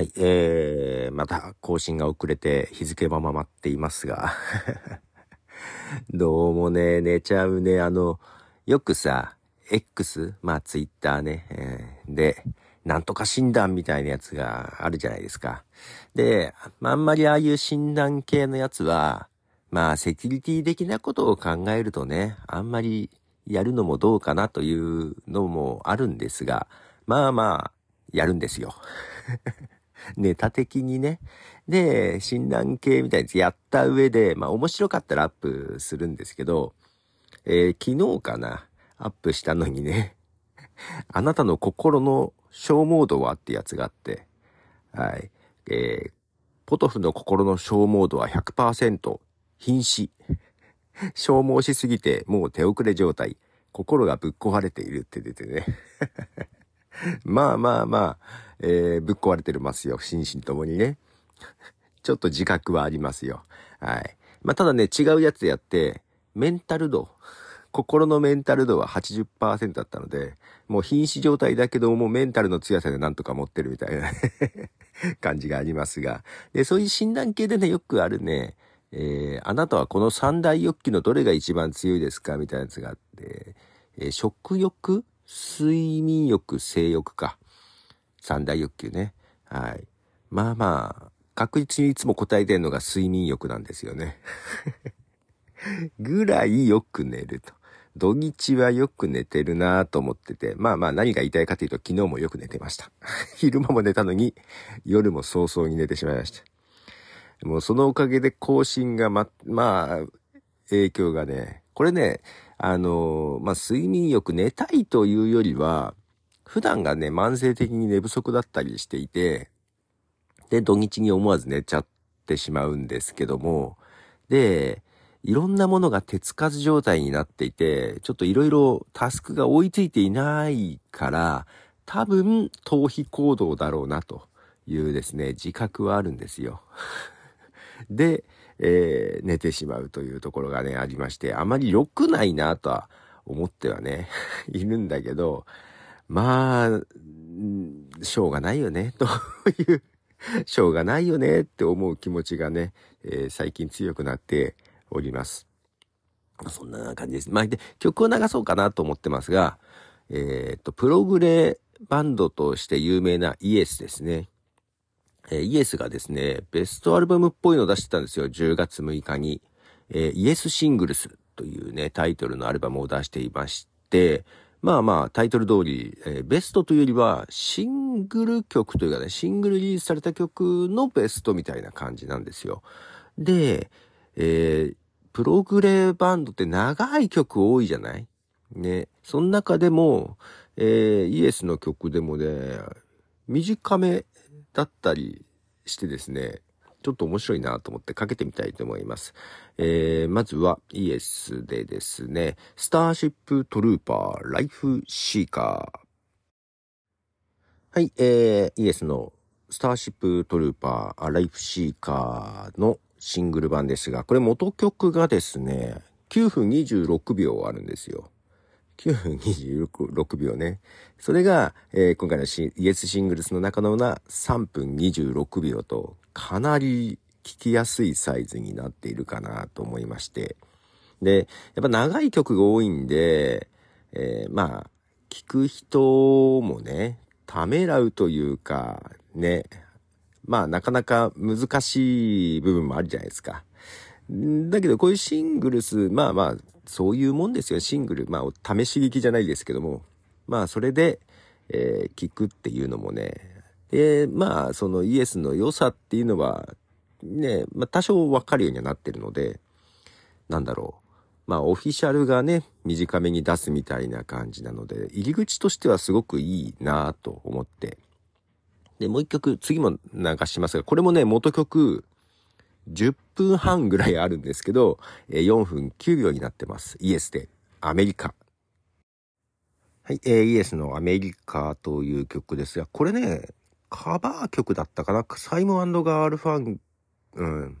はい、えー、また更新が遅れて日付は回っていますが、どうもね、寝ちゃうね。あの、よくさ、X、まあツイッターね、えー、で、なんとか診断みたいなやつがあるじゃないですか。で、まあ、あんまりああいう診断系のやつは、まあセキュリティ的なことを考えるとね、あんまりやるのもどうかなというのもあるんですが、まあまあ、やるんですよ。ネタ的にね。で、診断系みたいなやつやった上で、まあ面白かったらアップするんですけど、えー、昨日かな、アップしたのにね、あなたの心の消耗度はってやつがあって、はい。えー、ポトフの心の消耗度は100%、瀕死。消耗しすぎてもう手遅れ状態。心がぶっ壊れているって出てね。まあまあまあ、えー、ぶっ壊れてるますよ。心身ともにね。ちょっと自覚はありますよ。はい。まあただね、違うやつやって、メンタル度。心のメンタル度は80%だったので、もう瀕死状態だけどもメンタルの強さでなんとか持ってるみたいな 感じがありますが。で、そういう診断系でね、よくあるね、えー、あなたはこの三大欲求のどれが一番強いですかみたいなやつがあって、えー、食欲？睡眠欲、性欲か。三大欲求ね。はい。まあまあ、確実にいつも答えてるのが睡眠欲なんですよね。ぐらいよく寝ると。土日はよく寝てるなぁと思ってて、まあまあ何が言いたいかというと昨日もよく寝てました。昼間も寝たのに夜も早々に寝てしまいました。もうそのおかげで更新がま、まあ、影響がね、これね、あの、まあ、睡眠欲寝たいというよりは、普段がね、慢性的に寝不足だったりしていて、で、土日に思わず寝ちゃってしまうんですけども、で、いろんなものが手つかず状態になっていて、ちょっといろいろタスクが追いついていないから、多分逃避行動だろうなというですね、自覚はあるんですよ。で、えー、寝てしまうというところがね、ありまして、あまり良くないなとは思ってはね、いるんだけど、まあ、しょうがないよね、という、しょうがないよねって思う気持ちがね、えー、最近強くなっております。そんな感じです。まあ、で、曲を流そうかなと思ってますが、えっ、と、プログレバンドとして有名なイエスですね。えー、イエスがですね、ベストアルバムっぽいのを出してたんですよ。10月6日に。えー、イエスシングルスというね、タイトルのアルバムを出していまして、まあまあ、タイトル通り、えー、ベストというよりは、シングル曲というかね、シングルリリースされた曲のベストみたいな感じなんですよ。で、えー、プログレバンドって長い曲多いじゃない？ね。その中でも、えー、イエスの曲でもね、短めだったりしてですね、ちょっと面白いなと思ってかけてみたいと思います。えー、まずはイエスでですね、スターシップトルーパーライフシーカー。はい、えー、イエスのスターシップトルーパーライフシーカーのシングル版ですが、これ元曲がですね、9分26秒あるんですよ。9分26秒ね。それが、えー、今回のイエスシングルスの中のような3分26秒とかなり聞きやすいサイズになっているかなと思いまして。で、やっぱ長い曲が多いんで、えー、まあ、聞く人もね、ためらうというか、ね、まあなかなか難しい部分もあるじゃないですか。だけどこういうシングルス、まあまあ、そういうもんですよ、シングル。まあ、試し聞きじゃないですけども。まあ、それで、えー、聞くっていうのもね。で、まあ、そのイエスの良さっていうのは、ね、まあ、多少わかるようにはなってるので、なんだろう。まあ、オフィシャルがね、短めに出すみたいな感じなので、入り口としてはすごくいいなと思って。で、もう一曲、次も流しますが、これもね、元曲、10分半ぐらいあるんですけど、4分9秒になってます。イエスで、アメリカ。はい、えー、イエスのアメリカという曲ですが、これね、カバー曲だったかな？サイモンガールファン、うん。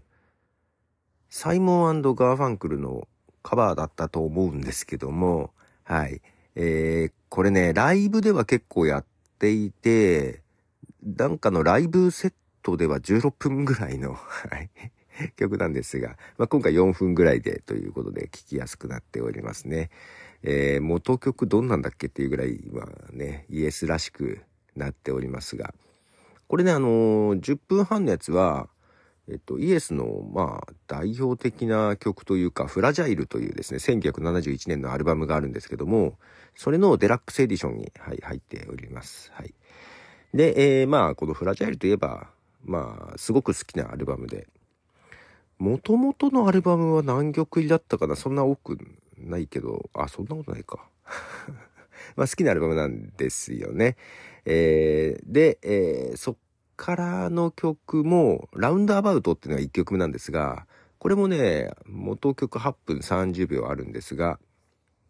サイモンガーファンクルのカバーだったと思うんですけども、はい。えー、これね、ライブでは結構やっていて、なんかのライブセットでは16分ぐらいの、はい、曲なんですが、まあ、今回4分ぐらいでということで聞きやすくなっておりますね。えー、元曲どんなんだっけっていうぐらい、まあね、イエスらしくなっておりますが、これね、あのー、10分半のやつは、えっと、イエスの、まあ、代表的な曲というか、フラジャイルというですね、1971年のアルバムがあるんですけども、それのデラックスエディションに、はい、入っております。はい。で、えー、まあ、このフラジャイルといえば、まあ、すごく好きなアルバムで、もともとのアルバムは何曲入りだったかなそんな多くないけど、あ、そんなことないか。まあ好きなアルバムなんですよね。えー、で、えー、そっからの曲も、ラウンドアバウトっていうのが1曲目なんですが、これもね、元曲8分30秒あるんですが、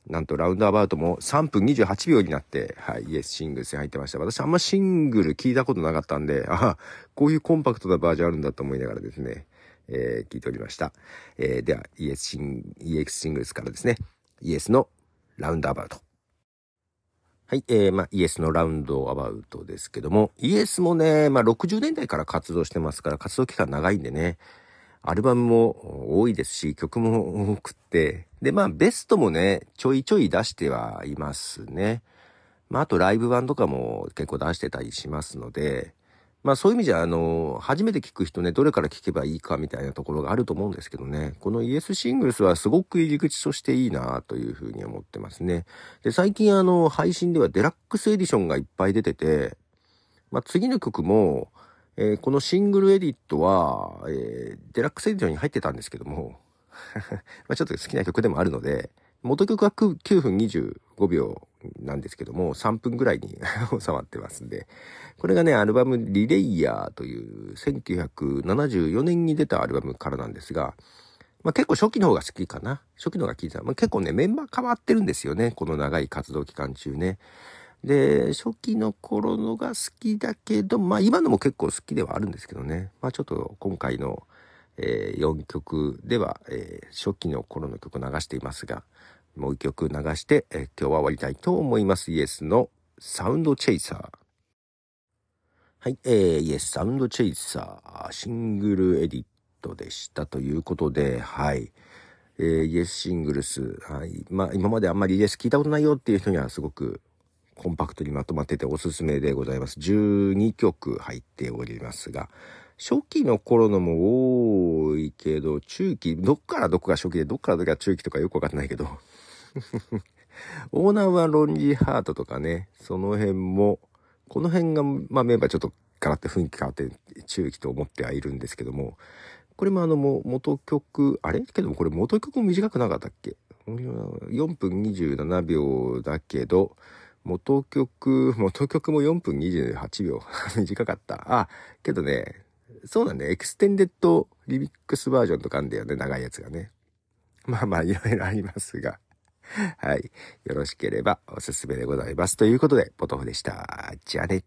なんとラウンドアバウトも3分28秒になって、はい、イエスシングルスに入ってました。私あんまシングル聞いたことなかったんで、あこういうコンパクトなバージョンあるんだと思いながらですね、えー、聞いておりました。えー、では、イエスシン、EX シングルスからですね、イエスのラウンドアバウト。はい、えー、まあ、イエスのラウンドアバウトですけども、イエスもね、まあ、60年代から活動してますから、活動期間長いんでね、アルバムも多いですし、曲も多くって、で、まあ、ベストもね、ちょいちょい出してはいますね。まあ、あとライブ版とかも結構出してたりしますので、まあそういう意味じゃ、あの、初めて聞く人ね、どれから聞けばいいかみたいなところがあると思うんですけどね、このイエスシングルスはすごく入り口としていいなというふうに思ってますね。で、最近あの、配信ではデラックスエディションがいっぱい出てて、まあ次の曲も、えー、このシングルエディットは、えー、デラックスエディションに入ってたんですけども まあちょっと好きな曲でもあるので、元曲は9分25秒なんですけども、3分ぐらいに 収まってますんで、これがね、アルバムリレイヤーという1974年に出たアルバムからなんですが、まあ、結構初期の方が好きかな。初期の方が聴いてた。まあ、結構ね、メンバー変わってるんですよね。この長い活動期間中ね。で、初期の頃のが好きだけど、まあ今のも結構好きではあるんですけどね。まあちょっと今回の、えー、4曲では、えー、初期の頃の曲流していますが、もう一曲流して、えー、今日は終わりたいと思います。イエスのサウンドチェイサー。はい、えー、イエスサウンドチェイサー、シングルエディットでしたということで、はい。えー、イエスシングルス、はい。まあ、今まであんまりイエス聞いたことないよっていう人にはすごくコンパクトにまとまってておすすめでございます。12曲入っておりますが、初期の頃のも多いけど、中期、どっからどこが初期でどっからどこが中期とかよくわかんないけど、オーナーはロンリーハートとかね、その辺も、この辺が、まあメンバーちょっとガラッと雰囲気変わって中期と思ってはいるんですけども、これもあの、も元曲、あれ？けどもこれ元曲も短くなかったっけ ?4 分27秒だけど、元曲、元曲も4分28秒 短かった。あ、けどね、そうなんだよ。エクステンデッドリミックスバージョンとかあんだよね。長いやつがね。まあまあ、いろいろありますが。はい。よろしければおすすめでございます。ということで、ポトフでした。じゃあね。